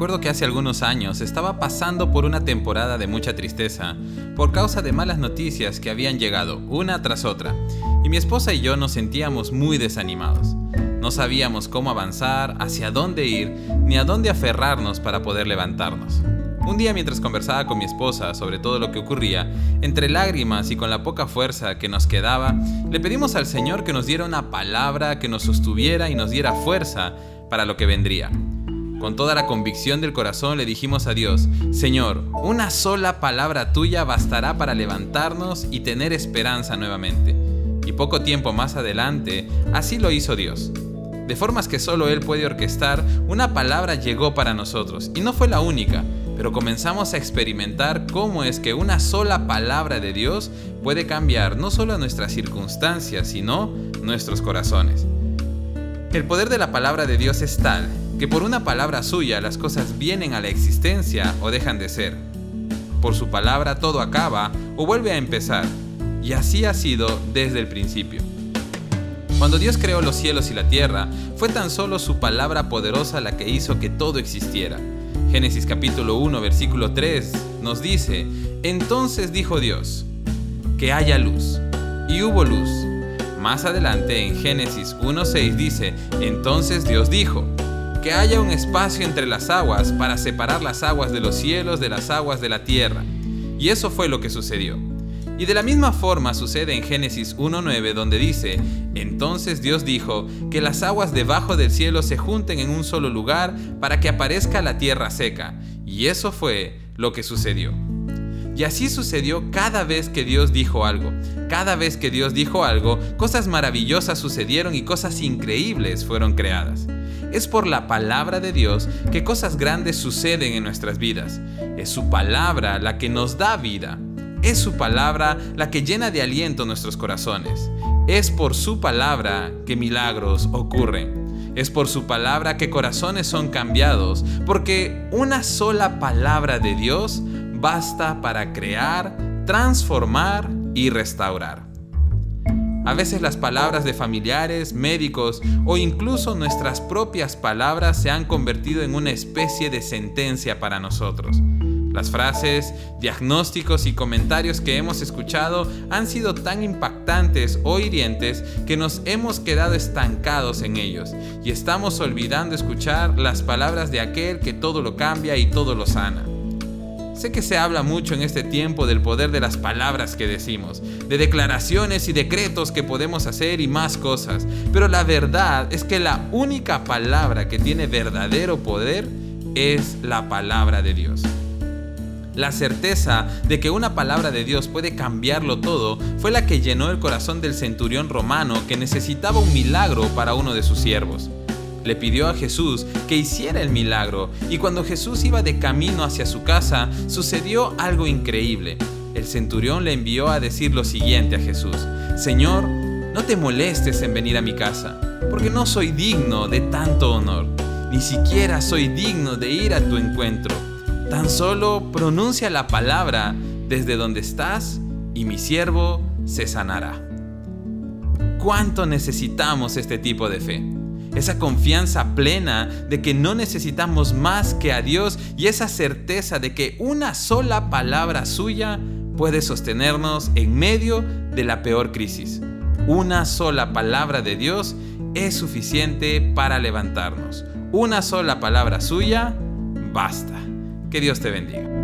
Recuerdo que hace algunos años estaba pasando por una temporada de mucha tristeza por causa de malas noticias que habían llegado una tras otra, y mi esposa y yo nos sentíamos muy desanimados. No sabíamos cómo avanzar, hacia dónde ir, ni a dónde aferrarnos para poder levantarnos. Un día mientras conversaba con mi esposa sobre todo lo que ocurría, entre lágrimas y con la poca fuerza que nos quedaba, le pedimos al Señor que nos diera una palabra que nos sostuviera y nos diera fuerza para lo que vendría. Con toda la convicción del corazón le dijimos a Dios, Señor, una sola palabra tuya bastará para levantarnos y tener esperanza nuevamente. Y poco tiempo más adelante, así lo hizo Dios. De formas que solo Él puede orquestar, una palabra llegó para nosotros, y no fue la única, pero comenzamos a experimentar cómo es que una sola palabra de Dios puede cambiar no solo nuestras circunstancias, sino nuestros corazones. El poder de la palabra de Dios es tal que por una palabra suya las cosas vienen a la existencia o dejan de ser. Por su palabra todo acaba o vuelve a empezar, y así ha sido desde el principio. Cuando Dios creó los cielos y la tierra, fue tan solo su palabra poderosa la que hizo que todo existiera. Génesis capítulo 1 versículo 3 nos dice, entonces dijo Dios, que haya luz, y hubo luz. Más adelante en Génesis 1.6 dice, entonces Dios dijo, que haya un espacio entre las aguas para separar las aguas de los cielos de las aguas de la tierra. Y eso fue lo que sucedió. Y de la misma forma sucede en Génesis 1.9 donde dice, entonces Dios dijo, que las aguas debajo del cielo se junten en un solo lugar para que aparezca la tierra seca. Y eso fue lo que sucedió. Y así sucedió cada vez que Dios dijo algo. Cada vez que Dios dijo algo, cosas maravillosas sucedieron y cosas increíbles fueron creadas. Es por la palabra de Dios que cosas grandes suceden en nuestras vidas. Es su palabra la que nos da vida. Es su palabra la que llena de aliento nuestros corazones. Es por su palabra que milagros ocurren. Es por su palabra que corazones son cambiados, porque una sola palabra de Dios basta para crear, transformar y restaurar. A veces las palabras de familiares, médicos o incluso nuestras propias palabras se han convertido en una especie de sentencia para nosotros. Las frases, diagnósticos y comentarios que hemos escuchado han sido tan impactantes o hirientes que nos hemos quedado estancados en ellos y estamos olvidando escuchar las palabras de aquel que todo lo cambia y todo lo sana. Sé que se habla mucho en este tiempo del poder de las palabras que decimos, de declaraciones y decretos que podemos hacer y más cosas, pero la verdad es que la única palabra que tiene verdadero poder es la palabra de Dios. La certeza de que una palabra de Dios puede cambiarlo todo fue la que llenó el corazón del centurión romano que necesitaba un milagro para uno de sus siervos le pidió a Jesús que hiciera el milagro y cuando Jesús iba de camino hacia su casa sucedió algo increíble. El centurión le envió a decir lo siguiente a Jesús, Señor, no te molestes en venir a mi casa, porque no soy digno de tanto honor, ni siquiera soy digno de ir a tu encuentro. Tan solo pronuncia la palabra desde donde estás y mi siervo se sanará. ¿Cuánto necesitamos este tipo de fe? Esa confianza plena de que no necesitamos más que a Dios y esa certeza de que una sola palabra suya puede sostenernos en medio de la peor crisis. Una sola palabra de Dios es suficiente para levantarnos. Una sola palabra suya basta. Que Dios te bendiga.